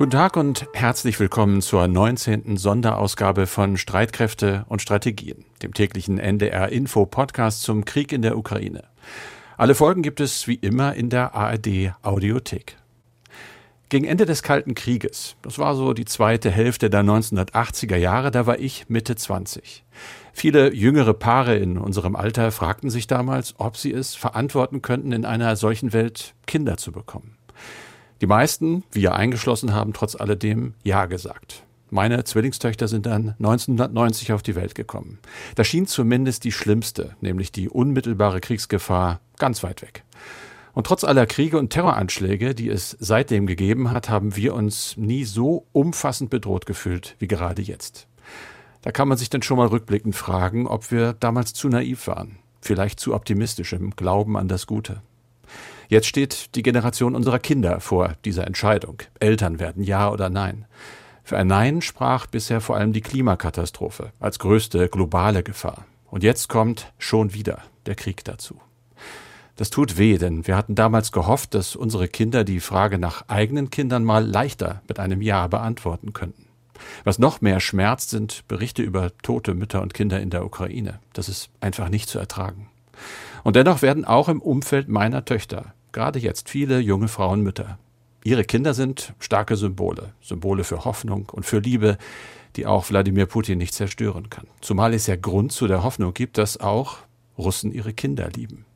Guten Tag und herzlich willkommen zur 19. Sonderausgabe von Streitkräfte und Strategien, dem täglichen NDR Info Podcast zum Krieg in der Ukraine. Alle Folgen gibt es wie immer in der ARD Audiothek. Gegen Ende des Kalten Krieges, das war so die zweite Hälfte der 1980er Jahre, da war ich Mitte 20. Viele jüngere Paare in unserem Alter fragten sich damals, ob sie es verantworten könnten, in einer solchen Welt Kinder zu bekommen. Die meisten, wir eingeschlossen, haben trotz alledem Ja gesagt. Meine Zwillingstöchter sind dann 1990 auf die Welt gekommen. Da schien zumindest die schlimmste, nämlich die unmittelbare Kriegsgefahr, ganz weit weg. Und trotz aller Kriege und Terroranschläge, die es seitdem gegeben hat, haben wir uns nie so umfassend bedroht gefühlt wie gerade jetzt. Da kann man sich dann schon mal rückblickend fragen, ob wir damals zu naiv waren, vielleicht zu optimistisch im Glauben an das Gute. Jetzt steht die Generation unserer Kinder vor dieser Entscheidung. Eltern werden ja oder nein. Für ein Nein sprach bisher vor allem die Klimakatastrophe als größte globale Gefahr. Und jetzt kommt schon wieder der Krieg dazu. Das tut weh, denn wir hatten damals gehofft, dass unsere Kinder die Frage nach eigenen Kindern mal leichter mit einem Ja beantworten könnten. Was noch mehr schmerzt, sind Berichte über tote Mütter und Kinder in der Ukraine. Das ist einfach nicht zu ertragen. Und dennoch werden auch im Umfeld meiner Töchter gerade jetzt viele junge Frauen Mütter. Ihre Kinder sind starke Symbole, Symbole für Hoffnung und für Liebe, die auch Wladimir Putin nicht zerstören kann. Zumal es ja Grund zu der Hoffnung gibt, dass auch Russen ihre Kinder lieben.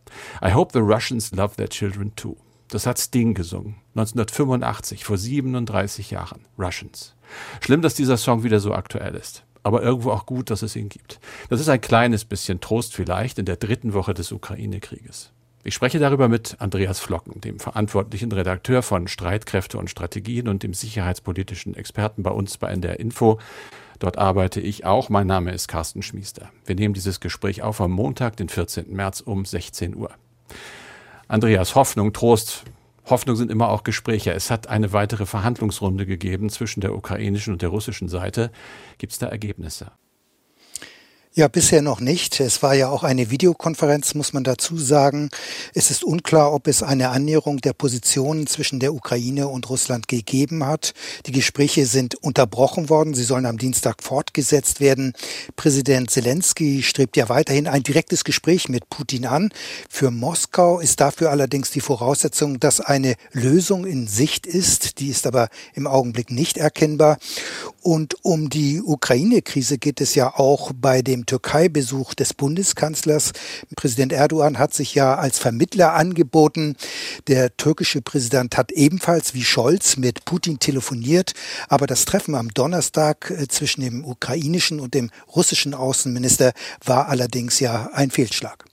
I hope the Russians love their children too. Das hat Sting gesungen, 1985, vor 37 Jahren. Russians. Schlimm, dass dieser Song wieder so aktuell ist. Aber irgendwo auch gut, dass es ihn gibt. Das ist ein kleines bisschen Trost vielleicht in der dritten Woche des Ukraine-Krieges. Ich spreche darüber mit Andreas Flocken, dem verantwortlichen Redakteur von Streitkräfte und Strategien und dem sicherheitspolitischen Experten bei uns bei NDR Info. Dort arbeite ich auch. Mein Name ist Carsten Schmiester. Wir nehmen dieses Gespräch auf am Montag, den 14. März um 16 Uhr. Andreas, Hoffnung, Trost. Hoffnung sind immer auch Gespräche. Es hat eine weitere Verhandlungsrunde gegeben zwischen der ukrainischen und der russischen Seite. Gibt es da Ergebnisse? Ja, bisher noch nicht. Es war ja auch eine Videokonferenz, muss man dazu sagen. Es ist unklar, ob es eine Annäherung der Positionen zwischen der Ukraine und Russland gegeben hat. Die Gespräche sind unterbrochen worden. Sie sollen am Dienstag fortgesetzt werden. Präsident Zelensky strebt ja weiterhin ein direktes Gespräch mit Putin an. Für Moskau ist dafür allerdings die Voraussetzung, dass eine Lösung in Sicht ist. Die ist aber im Augenblick nicht erkennbar. Und um die Ukraine-Krise geht es ja auch bei dem Türkei-Besuch des Bundeskanzlers. Präsident Erdogan hat sich ja als Vermittler angeboten. Der türkische Präsident hat ebenfalls wie Scholz mit Putin telefoniert. Aber das Treffen am Donnerstag äh, zwischen dem ukrainischen und dem russischen Außenminister war allerdings ja ein Fehlschlag.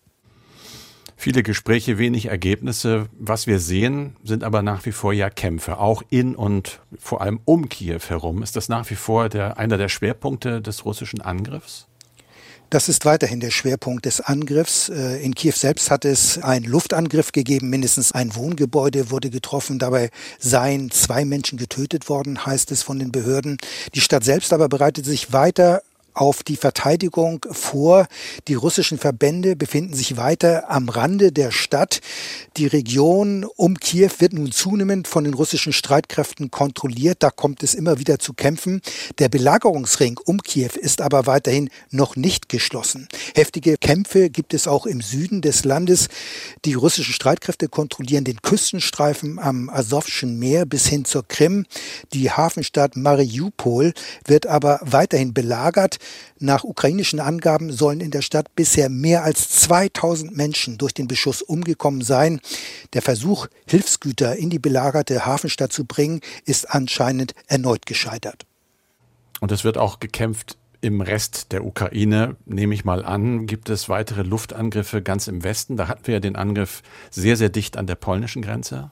Viele Gespräche, wenig Ergebnisse. Was wir sehen, sind aber nach wie vor ja Kämpfe, auch in und vor allem um Kiew herum. Ist das nach wie vor der, einer der Schwerpunkte des russischen Angriffs? Das ist weiterhin der Schwerpunkt des Angriffs. Äh, in Kiew selbst hat es einen Luftangriff gegeben. Mindestens ein Wohngebäude wurde getroffen. Dabei seien zwei Menschen getötet worden, heißt es von den Behörden. Die Stadt selbst aber bereitet sich weiter auf die Verteidigung vor. Die russischen Verbände befinden sich weiter am Rande der Stadt. Die Region um Kiew wird nun zunehmend von den russischen Streitkräften kontrolliert. Da kommt es immer wieder zu Kämpfen. Der Belagerungsring um Kiew ist aber weiterhin noch nicht geschlossen. Heftige Kämpfe gibt es auch im Süden des Landes. Die russischen Streitkräfte kontrollieren den Küstenstreifen am Asowschen Meer bis hin zur Krim. Die Hafenstadt Mariupol wird aber weiterhin belagert. Nach ukrainischen Angaben sollen in der Stadt bisher mehr als 2000 Menschen durch den Beschuss umgekommen sein. Der Versuch, Hilfsgüter in die belagerte Hafenstadt zu bringen, ist anscheinend erneut gescheitert. Und es wird auch gekämpft im Rest der Ukraine, nehme ich mal an, gibt es weitere Luftangriffe ganz im Westen. Da hatten wir ja den Angriff sehr, sehr dicht an der polnischen Grenze.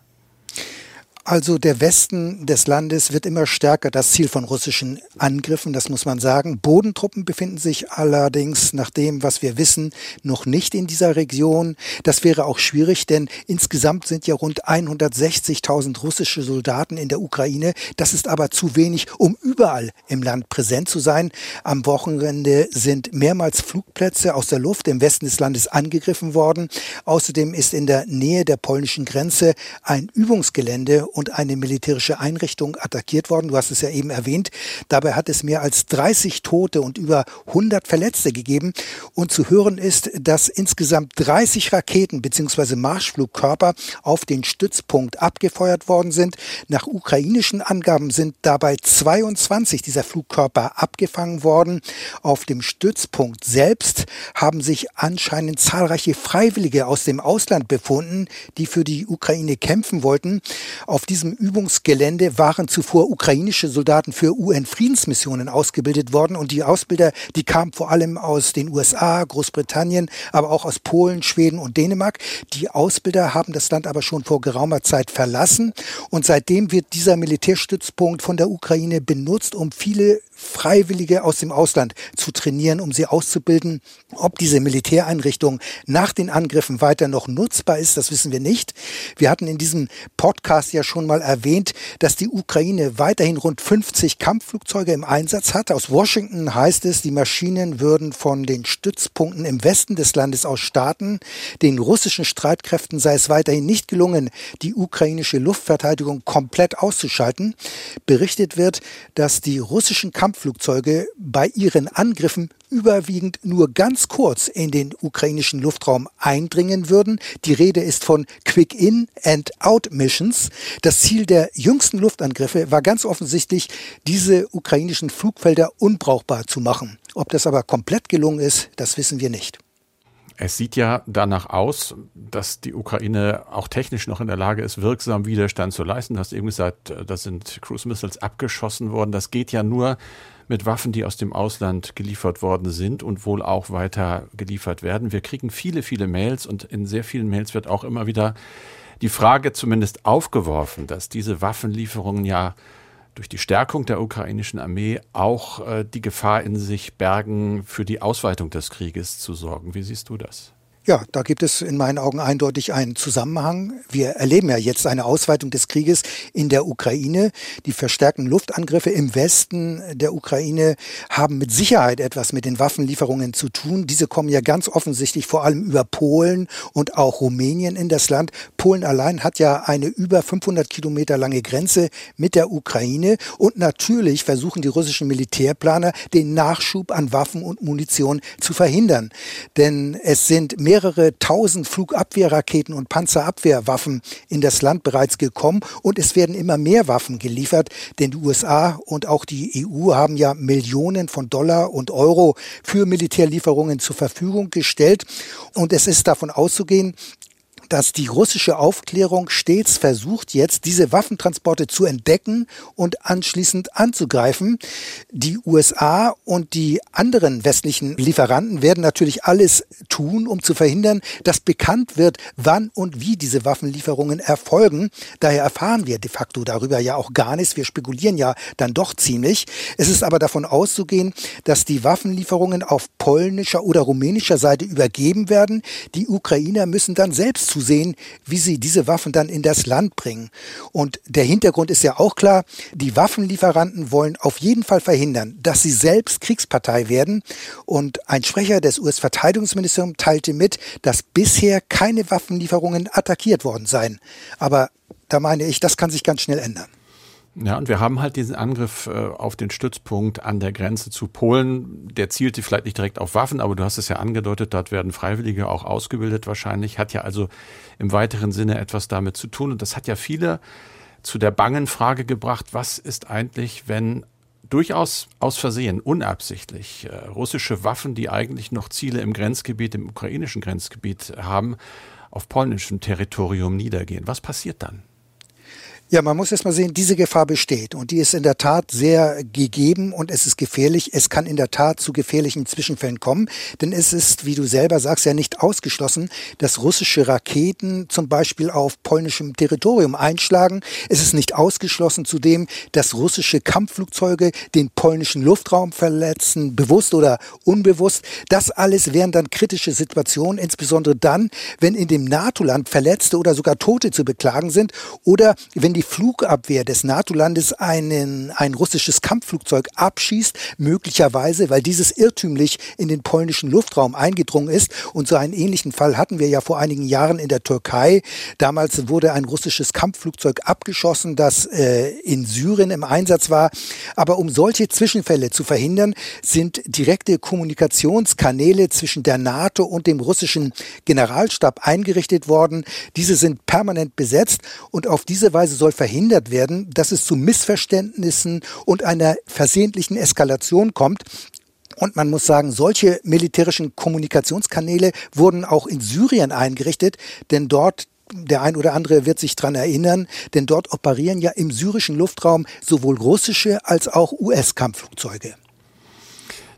Also der Westen des Landes wird immer stärker das Ziel von russischen Angriffen, das muss man sagen. Bodentruppen befinden sich allerdings nach dem, was wir wissen, noch nicht in dieser Region. Das wäre auch schwierig, denn insgesamt sind ja rund 160.000 russische Soldaten in der Ukraine. Das ist aber zu wenig, um überall im Land präsent zu sein. Am Wochenende sind mehrmals Flugplätze aus der Luft im Westen des Landes angegriffen worden. Außerdem ist in der Nähe der polnischen Grenze ein Übungsgelände und eine militärische Einrichtung attackiert worden. Du hast es ja eben erwähnt. Dabei hat es mehr als 30 Tote und über 100 Verletzte gegeben. Und zu hören ist, dass insgesamt 30 Raketen bzw. Marschflugkörper auf den Stützpunkt abgefeuert worden sind. Nach ukrainischen Angaben sind dabei 22 dieser Flugkörper abgefangen worden. Auf dem Stützpunkt selbst haben sich anscheinend zahlreiche Freiwillige aus dem Ausland befunden, die für die Ukraine kämpfen wollten. Auf diesem Übungsgelände waren zuvor ukrainische Soldaten für UN-Friedensmissionen ausgebildet worden und die Ausbilder, die kamen vor allem aus den USA, Großbritannien, aber auch aus Polen, Schweden und Dänemark. Die Ausbilder haben das Land aber schon vor geraumer Zeit verlassen und seitdem wird dieser Militärstützpunkt von der Ukraine benutzt, um viele Freiwillige aus dem Ausland zu trainieren, um sie auszubilden. Ob diese Militäreinrichtung nach den Angriffen weiter noch nutzbar ist, das wissen wir nicht. Wir hatten in diesem Podcast ja schon mal erwähnt, dass die Ukraine weiterhin rund 50 Kampfflugzeuge im Einsatz hat. Aus Washington heißt es, die Maschinen würden von den Stützpunkten im Westen des Landes aus starten. Den russischen Streitkräften sei es weiterhin nicht gelungen, die ukrainische Luftverteidigung komplett auszuschalten. Berichtet wird, dass die russischen Kampf Kampfflugzeuge bei ihren Angriffen überwiegend nur ganz kurz in den ukrainischen Luftraum eindringen würden. Die Rede ist von Quick-In and Out Missions. Das Ziel der jüngsten Luftangriffe war ganz offensichtlich, diese ukrainischen Flugfelder unbrauchbar zu machen. Ob das aber komplett gelungen ist, das wissen wir nicht. Es sieht ja danach aus, dass die Ukraine auch technisch noch in der Lage ist, wirksam Widerstand zu leisten. Du hast eben gesagt, da sind Cruise Missiles abgeschossen worden. Das geht ja nur mit Waffen, die aus dem Ausland geliefert worden sind und wohl auch weiter geliefert werden. Wir kriegen viele, viele Mails und in sehr vielen Mails wird auch immer wieder die Frage zumindest aufgeworfen, dass diese Waffenlieferungen ja durch die Stärkung der ukrainischen Armee auch äh, die Gefahr in sich bergen, für die Ausweitung des Krieges zu sorgen. Wie siehst du das? Ja, da gibt es in meinen Augen eindeutig einen Zusammenhang. Wir erleben ja jetzt eine Ausweitung des Krieges in der Ukraine. Die verstärkten Luftangriffe im Westen der Ukraine haben mit Sicherheit etwas mit den Waffenlieferungen zu tun. Diese kommen ja ganz offensichtlich vor allem über Polen und auch Rumänien in das Land. Polen allein hat ja eine über 500 Kilometer lange Grenze mit der Ukraine. Und natürlich versuchen die russischen Militärplaner, den Nachschub an Waffen und Munition zu verhindern. Denn es sind mehr mehrere tausend Flugabwehrraketen und Panzerabwehrwaffen in das Land bereits gekommen und es werden immer mehr Waffen geliefert, denn die USA und auch die EU haben ja Millionen von Dollar und Euro für Militärlieferungen zur Verfügung gestellt. Und es ist davon auszugehen, dass die russische Aufklärung stets versucht, jetzt diese Waffentransporte zu entdecken und anschließend anzugreifen. Die USA und die anderen westlichen Lieferanten werden natürlich alles tun, um zu verhindern, dass bekannt wird, wann und wie diese Waffenlieferungen erfolgen. Daher erfahren wir de facto darüber ja auch gar nichts. Wir spekulieren ja dann doch ziemlich. Es ist aber davon auszugehen, dass die Waffenlieferungen auf polnischer oder rumänischer Seite übergeben werden. Die Ukrainer müssen dann selbst zu sehen, wie sie diese Waffen dann in das Land bringen. Und der Hintergrund ist ja auch klar, die Waffenlieferanten wollen auf jeden Fall verhindern, dass sie selbst Kriegspartei werden. Und ein Sprecher des US-Verteidigungsministeriums teilte mit, dass bisher keine Waffenlieferungen attackiert worden seien. Aber da meine ich, das kann sich ganz schnell ändern. Ja, und wir haben halt diesen Angriff äh, auf den Stützpunkt an der Grenze zu Polen. Der zielte vielleicht nicht direkt auf Waffen, aber du hast es ja angedeutet, dort werden Freiwillige auch ausgebildet wahrscheinlich. Hat ja also im weiteren Sinne etwas damit zu tun. Und das hat ja viele zu der bangen Frage gebracht, was ist eigentlich, wenn durchaus aus Versehen, unabsichtlich, äh, russische Waffen, die eigentlich noch Ziele im Grenzgebiet, im ukrainischen Grenzgebiet haben, auf polnischem Territorium niedergehen. Was passiert dann? Ja, man muss erst mal sehen, diese Gefahr besteht und die ist in der Tat sehr gegeben und es ist gefährlich. Es kann in der Tat zu gefährlichen Zwischenfällen kommen, denn es ist, wie du selber sagst, ja nicht ausgeschlossen, dass russische Raketen zum Beispiel auf polnischem Territorium einschlagen. Es ist nicht ausgeschlossen zudem, dass russische Kampfflugzeuge den polnischen Luftraum verletzen, bewusst oder unbewusst. Das alles wären dann kritische Situationen, insbesondere dann, wenn in dem NATO-Land Verletzte oder sogar Tote zu beklagen sind oder wenn die die Flugabwehr des NATO-Landes einen, ein russisches Kampfflugzeug abschießt, möglicherweise, weil dieses irrtümlich in den polnischen Luftraum eingedrungen ist. Und so einen ähnlichen Fall hatten wir ja vor einigen Jahren in der Türkei. Damals wurde ein russisches Kampfflugzeug abgeschossen, das äh, in Syrien im Einsatz war. Aber um solche Zwischenfälle zu verhindern, sind direkte Kommunikationskanäle zwischen der NATO und dem russischen Generalstab eingerichtet worden. Diese sind permanent besetzt und auf diese Weise soll verhindert werden, dass es zu Missverständnissen und einer versehentlichen Eskalation kommt. Und man muss sagen, solche militärischen Kommunikationskanäle wurden auch in Syrien eingerichtet, denn dort der ein oder andere wird sich dran erinnern, denn dort operieren ja im syrischen Luftraum sowohl russische als auch US-Kampfflugzeuge.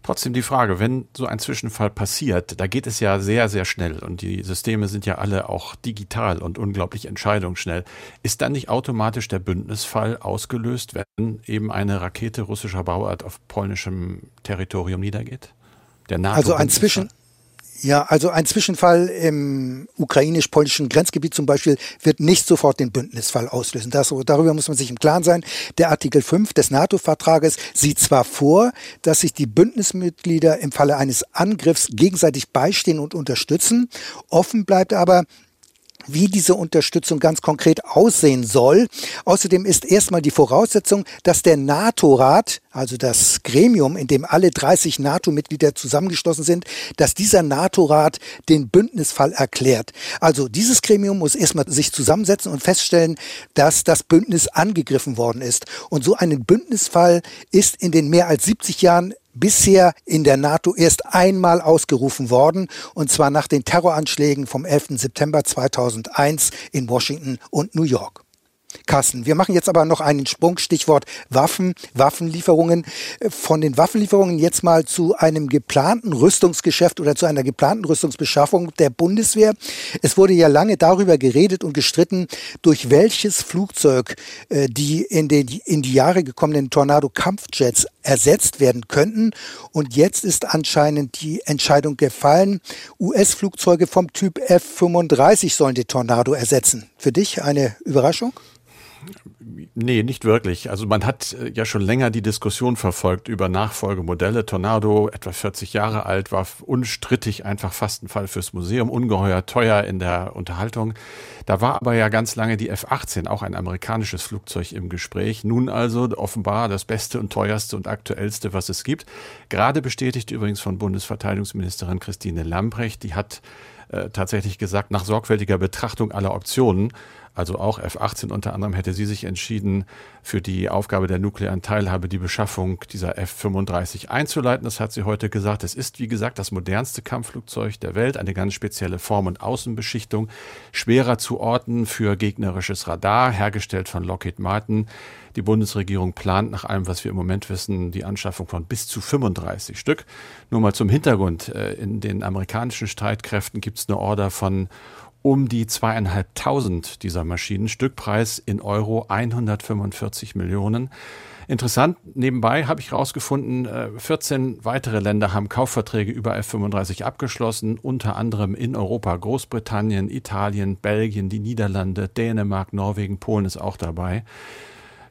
Trotzdem die Frage, wenn so ein Zwischenfall passiert, da geht es ja sehr, sehr schnell und die Systeme sind ja alle auch digital und unglaublich entscheidungsschnell. Ist dann nicht automatisch der Bündnisfall ausgelöst, wenn eben eine Rakete russischer Bauart auf polnischem Territorium niedergeht? Also ein Zwischen, ja, also ein Zwischenfall im ukrainisch-polnischen Grenzgebiet zum Beispiel wird nicht sofort den Bündnisfall auslösen. Das, darüber muss man sich im Klaren sein. Der Artikel 5 des NATO-Vertrages sieht zwar vor, dass sich die Bündnismitglieder im Falle eines Angriffs gegenseitig beistehen und unterstützen. Offen bleibt aber, wie diese Unterstützung ganz konkret aussehen soll. Außerdem ist erstmal die Voraussetzung, dass der NATO-Rat, also das Gremium, in dem alle 30 NATO-Mitglieder zusammengeschlossen sind, dass dieser NATO-Rat den Bündnisfall erklärt. Also dieses Gremium muss erstmal sich zusammensetzen und feststellen, dass das Bündnis angegriffen worden ist. Und so einen Bündnisfall ist in den mehr als 70 Jahren bisher in der NATO erst einmal ausgerufen worden, und zwar nach den Terroranschlägen vom 11. September 2001 in Washington und New York. Kassen. Wir machen jetzt aber noch einen Sprung, Stichwort Waffen, Waffenlieferungen. Von den Waffenlieferungen jetzt mal zu einem geplanten Rüstungsgeschäft oder zu einer geplanten Rüstungsbeschaffung der Bundeswehr. Es wurde ja lange darüber geredet und gestritten, durch welches Flugzeug äh, die in, den, in die Jahre gekommenen Tornado-Kampfjets ersetzt werden könnten. Und jetzt ist anscheinend die Entscheidung gefallen, US-Flugzeuge vom Typ F-35 sollen die Tornado ersetzen. Für dich eine Überraschung? Nee, nicht wirklich. Also man hat äh, ja schon länger die Diskussion verfolgt über Nachfolgemodelle. Tornado, etwa 40 Jahre alt, war unstrittig einfach fast ein Fall fürs Museum, ungeheuer teuer in der Unterhaltung. Da war aber ja ganz lange die F-18, auch ein amerikanisches Flugzeug im Gespräch. Nun also offenbar das beste und teuerste und aktuellste, was es gibt. Gerade bestätigt übrigens von Bundesverteidigungsministerin Christine Lambrecht, die hat äh, tatsächlich gesagt, nach sorgfältiger Betrachtung aller Optionen also auch F-18 unter anderem, hätte sie sich entschieden, für die Aufgabe der nuklearen Teilhabe die Beschaffung dieser F-35 einzuleiten. Das hat sie heute gesagt. Es ist, wie gesagt, das modernste Kampfflugzeug der Welt, eine ganz spezielle Form- und Außenbeschichtung, schwerer zu orten für gegnerisches Radar, hergestellt von Lockheed Martin. Die Bundesregierung plant nach allem, was wir im Moment wissen, die Anschaffung von bis zu 35 Stück. Nur mal zum Hintergrund. Äh, in den amerikanischen Streitkräften gibt es eine Order von um die zweieinhalbtausend dieser Maschinen. Stückpreis in Euro 145 Millionen. Interessant, nebenbei habe ich herausgefunden, 14 äh, weitere Länder haben Kaufverträge über F-35 abgeschlossen, unter anderem in Europa, Großbritannien, Italien, Belgien, die Niederlande, Dänemark, Norwegen, Polen ist auch dabei.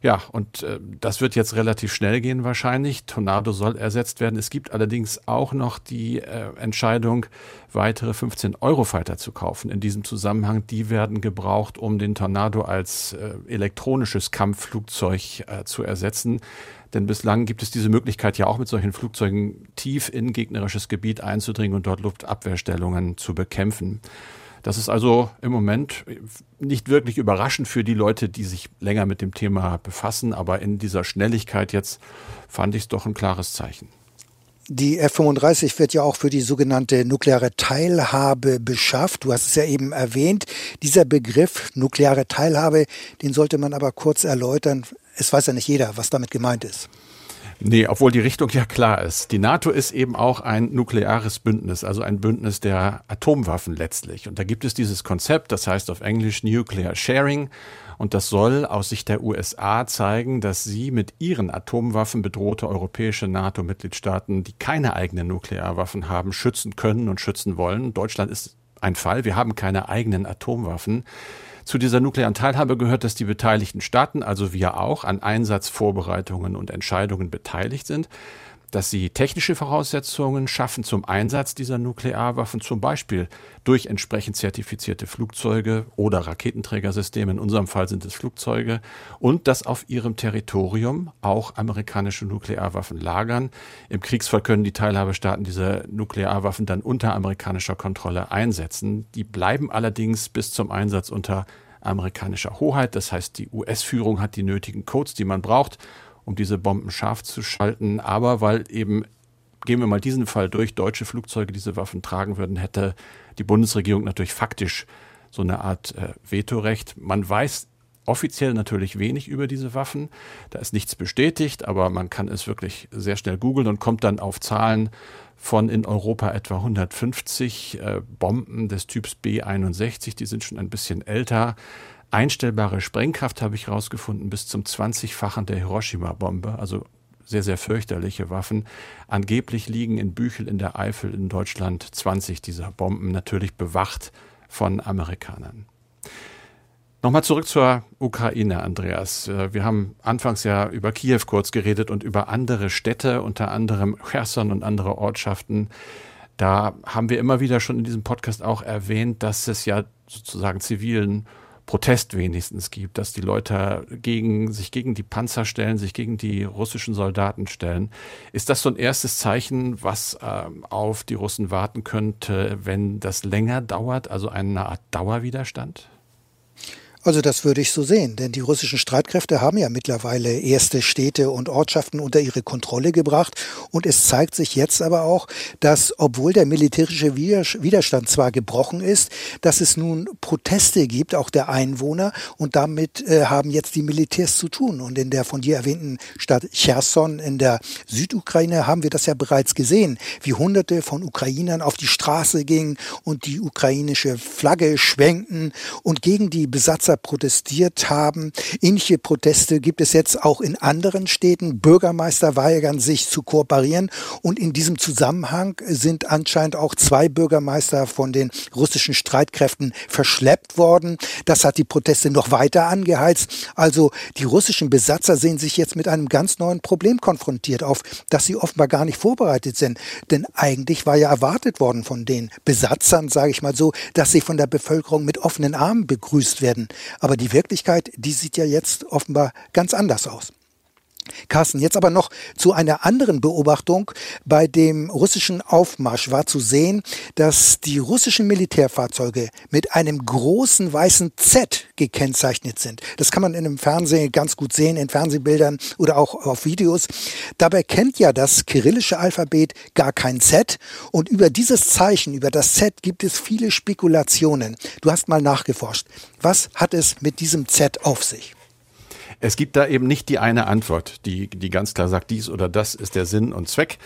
Ja, und äh, das wird jetzt relativ schnell gehen wahrscheinlich. Tornado soll ersetzt werden. Es gibt allerdings auch noch die äh, Entscheidung, weitere 15 Eurofighter zu kaufen. In diesem Zusammenhang, die werden gebraucht, um den Tornado als äh, elektronisches Kampfflugzeug äh, zu ersetzen. Denn bislang gibt es diese Möglichkeit ja auch mit solchen Flugzeugen tief in gegnerisches Gebiet einzudringen und dort Luftabwehrstellungen zu bekämpfen. Das ist also im Moment nicht wirklich überraschend für die Leute, die sich länger mit dem Thema befassen, aber in dieser Schnelligkeit jetzt fand ich es doch ein klares Zeichen. Die F-35 wird ja auch für die sogenannte nukleare Teilhabe beschafft. Du hast es ja eben erwähnt. Dieser Begriff nukleare Teilhabe, den sollte man aber kurz erläutern. Es weiß ja nicht jeder, was damit gemeint ist. Nee, obwohl die Richtung ja klar ist. Die NATO ist eben auch ein nukleares Bündnis, also ein Bündnis der Atomwaffen letztlich. Und da gibt es dieses Konzept, das heißt auf Englisch Nuclear Sharing. Und das soll aus Sicht der USA zeigen, dass sie mit ihren Atomwaffen bedrohte europäische NATO-Mitgliedstaaten, die keine eigenen Nuklearwaffen haben, schützen können und schützen wollen. Deutschland ist ein Fall. Wir haben keine eigenen Atomwaffen. Zu dieser nuklearen Teilhabe gehört, dass die beteiligten Staaten, also wir auch, an Einsatzvorbereitungen und Entscheidungen beteiligt sind dass sie technische Voraussetzungen schaffen zum Einsatz dieser Nuklearwaffen, zum Beispiel durch entsprechend zertifizierte Flugzeuge oder Raketenträgersysteme, in unserem Fall sind es Flugzeuge, und dass auf ihrem Territorium auch amerikanische Nuklearwaffen lagern. Im Kriegsfall können die Teilhabestaaten diese Nuklearwaffen dann unter amerikanischer Kontrolle einsetzen. Die bleiben allerdings bis zum Einsatz unter amerikanischer Hoheit. Das heißt, die US-Führung hat die nötigen Codes, die man braucht, um diese Bomben scharf zu schalten. Aber weil eben, gehen wir mal diesen Fall durch, deutsche Flugzeuge diese Waffen tragen würden, hätte die Bundesregierung natürlich faktisch so eine Art äh, Vetorecht. Man weiß offiziell natürlich wenig über diese Waffen. Da ist nichts bestätigt, aber man kann es wirklich sehr schnell googeln und kommt dann auf Zahlen von in Europa etwa 150 äh, Bomben des Typs B61. Die sind schon ein bisschen älter einstellbare Sprengkraft habe ich herausgefunden bis zum 20-fachen der Hiroshima-Bombe, also sehr, sehr fürchterliche Waffen. Angeblich liegen in Büchel in der Eifel in Deutschland 20 dieser Bomben, natürlich bewacht von Amerikanern. Nochmal zurück zur Ukraine, Andreas. Äh, wir haben anfangs ja über Kiew kurz geredet und über andere Städte, unter anderem Cherson und andere Ortschaften. Da haben wir immer wieder schon in diesem Podcast auch erwähnt, dass es ja sozusagen zivilen Protest wenigstens gibt, dass die Leute gegen, sich gegen die Panzer stellen, sich gegen die russischen Soldaten stellen. Ist das so ein erstes Zeichen, was äh, auf die Russen warten könnte, wenn das länger dauert, also eine Art Dauerwiderstand? Also das würde ich so sehen, denn die russischen Streitkräfte haben ja mittlerweile erste Städte und Ortschaften unter ihre Kontrolle gebracht. Und es zeigt sich jetzt aber auch, dass obwohl der militärische Widerstand zwar gebrochen ist, dass es nun Proteste gibt, auch der Einwohner. Und damit äh, haben jetzt die Militärs zu tun. Und in der von dir erwähnten Stadt Cherson in der Südukraine haben wir das ja bereits gesehen, wie Hunderte von Ukrainern auf die Straße gingen und die ukrainische Flagge schwenkten und gegen die Besatzer Besitzer protestiert haben. Ähnliche Proteste gibt es jetzt auch in anderen Städten. Bürgermeister weigern sich zu kooperieren und in diesem Zusammenhang sind anscheinend auch zwei Bürgermeister von den russischen Streitkräften verschleppt worden. Das hat die Proteste noch weiter angeheizt. Also die russischen Besatzer sehen sich jetzt mit einem ganz neuen Problem konfrontiert, auf das sie offenbar gar nicht vorbereitet sind. Denn eigentlich war ja erwartet worden von den Besatzern, sage ich mal so, dass sie von der Bevölkerung mit offenen Armen begrüßt werden. Aber die Wirklichkeit, die sieht ja jetzt offenbar ganz anders aus. Carsten, jetzt aber noch zu einer anderen Beobachtung. Bei dem russischen Aufmarsch war zu sehen, dass die russischen Militärfahrzeuge mit einem großen weißen Z gekennzeichnet sind. Das kann man in dem Fernsehen ganz gut sehen, in Fernsehbildern oder auch auf Videos. Dabei kennt ja das kyrillische Alphabet gar kein Z und über dieses Zeichen, über das Z gibt es viele Spekulationen. Du hast mal nachgeforscht. Was hat es mit diesem Z auf sich? Es gibt da eben nicht die eine Antwort, die, die ganz klar sagt, dies oder das ist der Sinn und Zweck.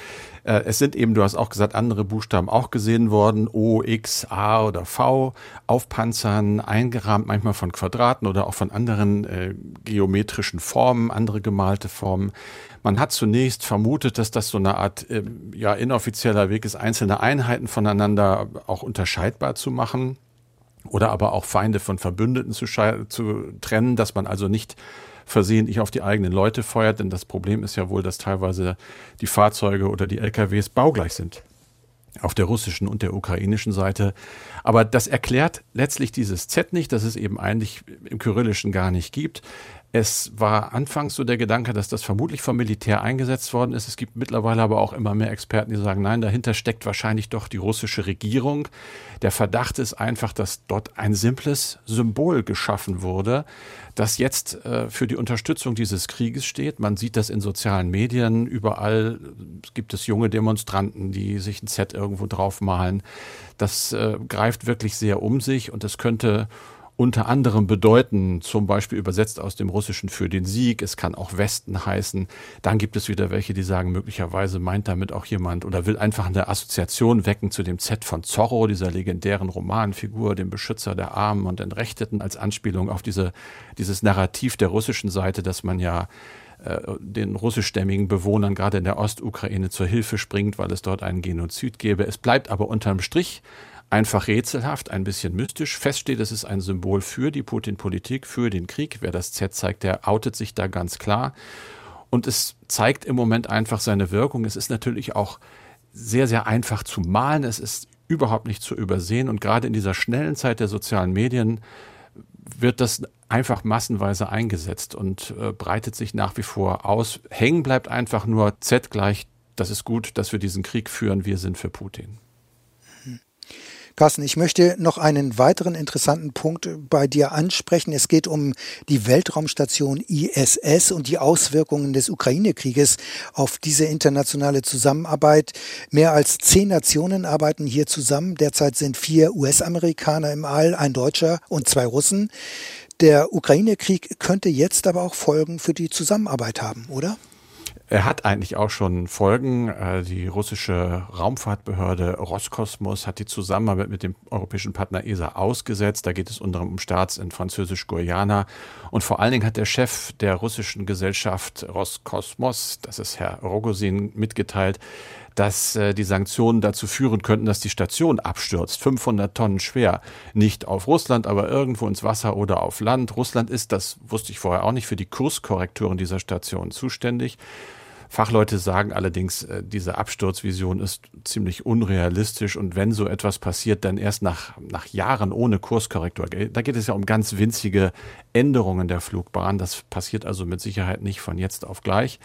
Äh, es sind eben, du hast auch gesagt, andere Buchstaben auch gesehen worden, O, X, A oder V, auf Panzern, eingerahmt manchmal von Quadraten oder auch von anderen äh, geometrischen Formen, andere gemalte Formen. Man hat zunächst vermutet, dass das so eine Art äh, ja, inoffizieller Weg ist, einzelne Einheiten voneinander auch unterscheidbar zu machen oder aber auch Feinde von Verbündeten zu, zu trennen, dass man also nicht versehentlich auf die eigenen Leute feuert, denn das Problem ist ja wohl, dass teilweise die Fahrzeuge oder die LKWs baugleich sind auf der russischen und der ukrainischen Seite. Aber das erklärt letztlich dieses Z nicht, dass es eben eigentlich im Kyrillischen gar nicht gibt. Es war anfangs so der Gedanke, dass das vermutlich vom Militär eingesetzt worden ist. Es gibt mittlerweile aber auch immer mehr Experten, die sagen, nein, dahinter steckt wahrscheinlich doch die russische Regierung. Der Verdacht ist einfach, dass dort ein simples Symbol geschaffen wurde, das jetzt äh, für die Unterstützung dieses Krieges steht. Man sieht das in sozialen Medien. Überall gibt es junge Demonstranten, die sich ein Z irgendwo draufmalen. Das äh, greift wirklich sehr um sich und es könnte unter anderem bedeuten, zum Beispiel übersetzt aus dem Russischen für den Sieg. Es kann auch Westen heißen. Dann gibt es wieder welche, die sagen, möglicherweise meint damit auch jemand oder will einfach eine Assoziation wecken zu dem Z von Zorro, dieser legendären Romanfigur, dem Beschützer der Armen und Entrechteten, als Anspielung auf diese, dieses Narrativ der russischen Seite, dass man ja äh, den russischstämmigen Bewohnern gerade in der Ostukraine zur Hilfe springt, weil es dort einen Genozid gäbe. Es bleibt aber unterm Strich einfach rätselhaft, ein bisschen mystisch. Fest steht, es ist ein Symbol für die Putin-Politik, für den Krieg. Wer das Z zeigt, der outet sich da ganz klar. Und es zeigt im Moment einfach seine Wirkung. Es ist natürlich auch sehr, sehr einfach zu malen. Es ist überhaupt nicht zu übersehen. Und gerade in dieser schnellen Zeit der sozialen Medien wird das einfach massenweise eingesetzt und äh, breitet sich nach wie vor aus. Hängen bleibt einfach nur Z gleich. Das ist gut, dass wir diesen Krieg führen. Wir sind für Putin. Carsten, ich möchte noch einen weiteren interessanten Punkt bei dir ansprechen. Es geht um die Weltraumstation ISS und die Auswirkungen des Ukraine-Krieges auf diese internationale Zusammenarbeit. Mehr als zehn Nationen arbeiten hier zusammen. Derzeit sind vier US-Amerikaner im All, ein Deutscher und zwei Russen. Der Ukraine-Krieg könnte jetzt aber auch Folgen für die Zusammenarbeit haben, oder? Er hat eigentlich auch schon Folgen. Äh, die russische Raumfahrtbehörde Roskosmos hat die Zusammenarbeit mit dem europäischen Partner ESA ausgesetzt. Da geht es unter anderem um Starts in Französisch-Guyana. Und vor allen Dingen hat der Chef der russischen Gesellschaft Roskosmos, das ist Herr Rogosin, mitgeteilt, dass äh, die Sanktionen dazu führen könnten, dass die Station abstürzt, 500 Tonnen schwer. Nicht auf Russland, aber irgendwo ins Wasser oder auf Land. Russland ist, das wusste ich vorher auch nicht, für die Kurskorrekturen dieser Station zuständig. Fachleute sagen allerdings, äh, diese Absturzvision ist ziemlich unrealistisch und wenn so etwas passiert, dann erst nach, nach Jahren ohne Kurskorrektur. Da geht es ja um ganz winzige Änderungen der Flugbahn. Das passiert also mit Sicherheit nicht von jetzt auf gleich.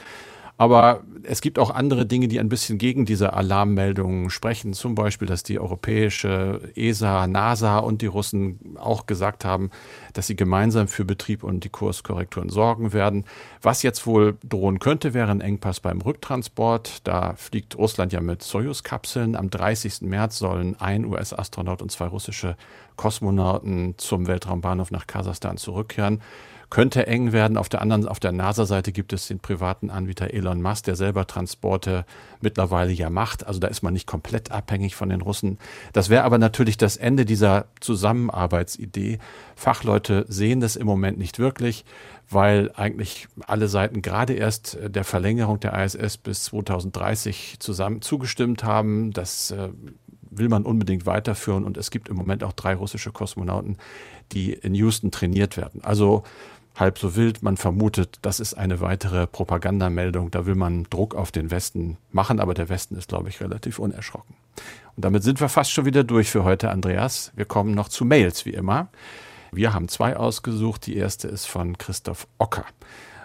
Aber es gibt auch andere Dinge, die ein bisschen gegen diese Alarmmeldungen sprechen. Zum Beispiel, dass die europäische ESA, NASA und die Russen auch gesagt haben, dass sie gemeinsam für Betrieb und die Kurskorrekturen sorgen werden. Was jetzt wohl drohen könnte, wäre ein Engpass beim Rücktransport. Da fliegt Russland ja mit Soyuz-Kapseln. Am 30. März sollen ein US-Astronaut und zwei russische Kosmonauten zum Weltraumbahnhof nach Kasachstan zurückkehren könnte eng werden. Auf der anderen, auf der NASA-Seite gibt es den privaten Anbieter Elon Musk, der selber Transporte mittlerweile ja macht. Also da ist man nicht komplett abhängig von den Russen. Das wäre aber natürlich das Ende dieser Zusammenarbeitsidee. Fachleute sehen das im Moment nicht wirklich, weil eigentlich alle Seiten gerade erst der Verlängerung der ISS bis 2030 zusammen zugestimmt haben. Das äh, will man unbedingt weiterführen und es gibt im Moment auch drei russische Kosmonauten, die in Houston trainiert werden. Also halb so wild. Man vermutet, das ist eine weitere Propagandameldung. Da will man Druck auf den Westen machen, aber der Westen ist, glaube ich, relativ unerschrocken. Und damit sind wir fast schon wieder durch für heute, Andreas. Wir kommen noch zu Mails, wie immer. Wir haben zwei ausgesucht. Die erste ist von Christoph Ocker.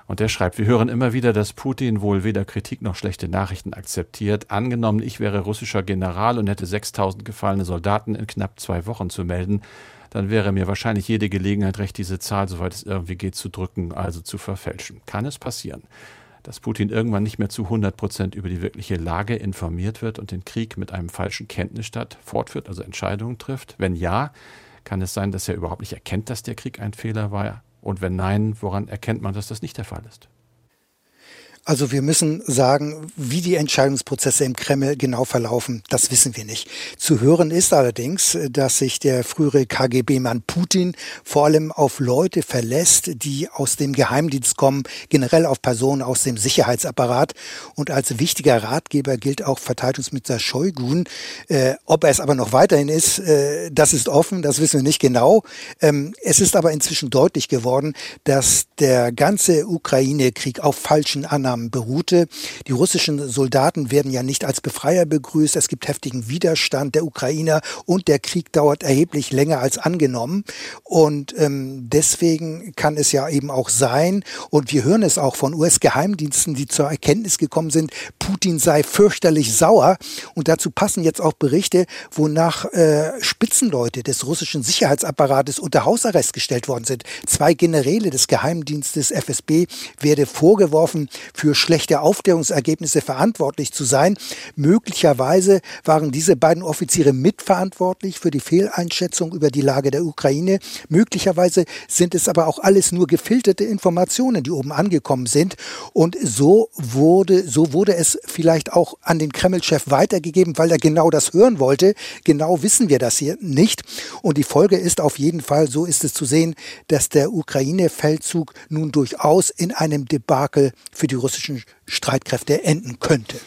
Und der schreibt, wir hören immer wieder, dass Putin wohl weder Kritik noch schlechte Nachrichten akzeptiert. Angenommen, ich wäre russischer General und hätte 6000 gefallene Soldaten in knapp zwei Wochen zu melden, dann wäre mir wahrscheinlich jede Gelegenheit recht, diese Zahl, soweit es irgendwie geht, zu drücken, also zu verfälschen. Kann es passieren, dass Putin irgendwann nicht mehr zu 100 Prozent über die wirkliche Lage informiert wird und den Krieg mit einem falschen Kenntnisstand fortführt, also Entscheidungen trifft? Wenn ja, kann es sein, dass er überhaupt nicht erkennt, dass der Krieg ein Fehler war? Und wenn nein, woran erkennt man, dass das nicht der Fall ist? Also wir müssen sagen, wie die Entscheidungsprozesse im Kreml genau verlaufen, das wissen wir nicht. Zu hören ist allerdings, dass sich der frühere KGB-Mann Putin vor allem auf Leute verlässt, die aus dem Geheimdienst kommen, generell auf Personen aus dem Sicherheitsapparat. Und als wichtiger Ratgeber gilt auch Verteidigungsminister Shoigun. Äh, ob er es aber noch weiterhin ist, äh, das ist offen, das wissen wir nicht genau. Ähm, es ist aber inzwischen deutlich geworden, dass der ganze Ukraine-Krieg auf falschen Annahmen Maßnahmen beruhte. Die russischen Soldaten werden ja nicht als Befreier begrüßt. Es gibt heftigen Widerstand der Ukrainer und der Krieg dauert erheblich länger als angenommen. Und ähm, deswegen kann es ja eben auch sein, und wir hören es auch von US-Geheimdiensten, die zur Erkenntnis gekommen sind, Putin sei fürchterlich sauer. Und dazu passen jetzt auch Berichte, wonach äh, Spitzenleute des russischen Sicherheitsapparates unter Hausarrest gestellt worden sind. Zwei Generäle des Geheimdienstes FSB werde vorgeworfen, für für schlechte Aufklärungsergebnisse verantwortlich zu sein. Möglicherweise waren diese beiden Offiziere mitverantwortlich für die Fehleinschätzung über die Lage der Ukraine. Möglicherweise sind es aber auch alles nur gefilterte Informationen, die oben angekommen sind. Und so wurde, so wurde es vielleicht auch an den Kreml-Chef weitergegeben, weil er genau das hören wollte. Genau wissen wir das hier nicht. Und die Folge ist auf jeden Fall, so ist es zu sehen, dass der Ukraine-Feldzug nun durchaus in einem Debakel für die russischen russischen Streitkräfte enden könnte.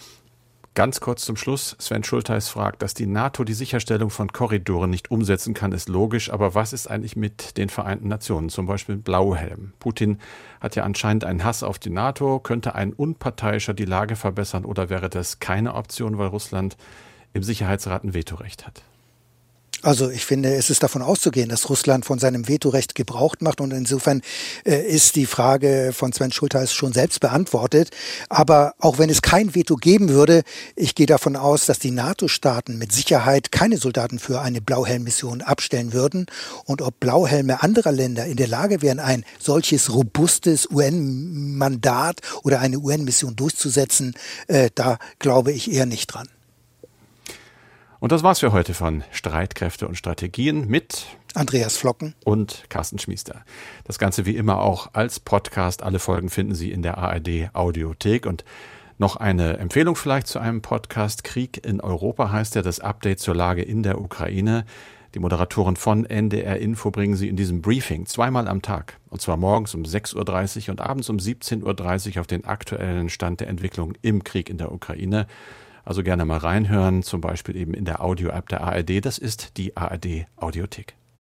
Ganz kurz zum Schluss. Sven Schulteis fragt, dass die NATO die Sicherstellung von Korridoren nicht umsetzen kann, ist logisch. Aber was ist eigentlich mit den Vereinten Nationen, zum Beispiel Blauhelm? Putin hat ja anscheinend einen Hass auf die NATO. Könnte ein Unparteiischer die Lage verbessern oder wäre das keine Option, weil Russland im Sicherheitsrat ein Vetorecht hat? Also ich finde, es ist davon auszugehen, dass Russland von seinem Vetorecht Gebrauch macht und insofern äh, ist die Frage von Sven Schulteis schon selbst beantwortet. Aber auch wenn es kein Veto geben würde, ich gehe davon aus, dass die NATO-Staaten mit Sicherheit keine Soldaten für eine Blauhelm-Mission abstellen würden. Und ob Blauhelme anderer Länder in der Lage wären, ein solches robustes UN-Mandat oder eine UN-Mission durchzusetzen, äh, da glaube ich eher nicht dran. Und das war's für heute von Streitkräfte und Strategien mit Andreas Flocken und Carsten Schmiester. Das Ganze wie immer auch als Podcast. Alle Folgen finden Sie in der ARD Audiothek und noch eine Empfehlung vielleicht zu einem Podcast. Krieg in Europa heißt ja das Update zur Lage in der Ukraine. Die Moderatoren von NDR Info bringen Sie in diesem Briefing zweimal am Tag. Und zwar morgens um 6.30 Uhr und abends um 17.30 Uhr auf den aktuellen Stand der Entwicklung im Krieg in der Ukraine. Also gerne mal reinhören, zum Beispiel eben in der Audio-App der ARD. Das ist die ARD Audiothek.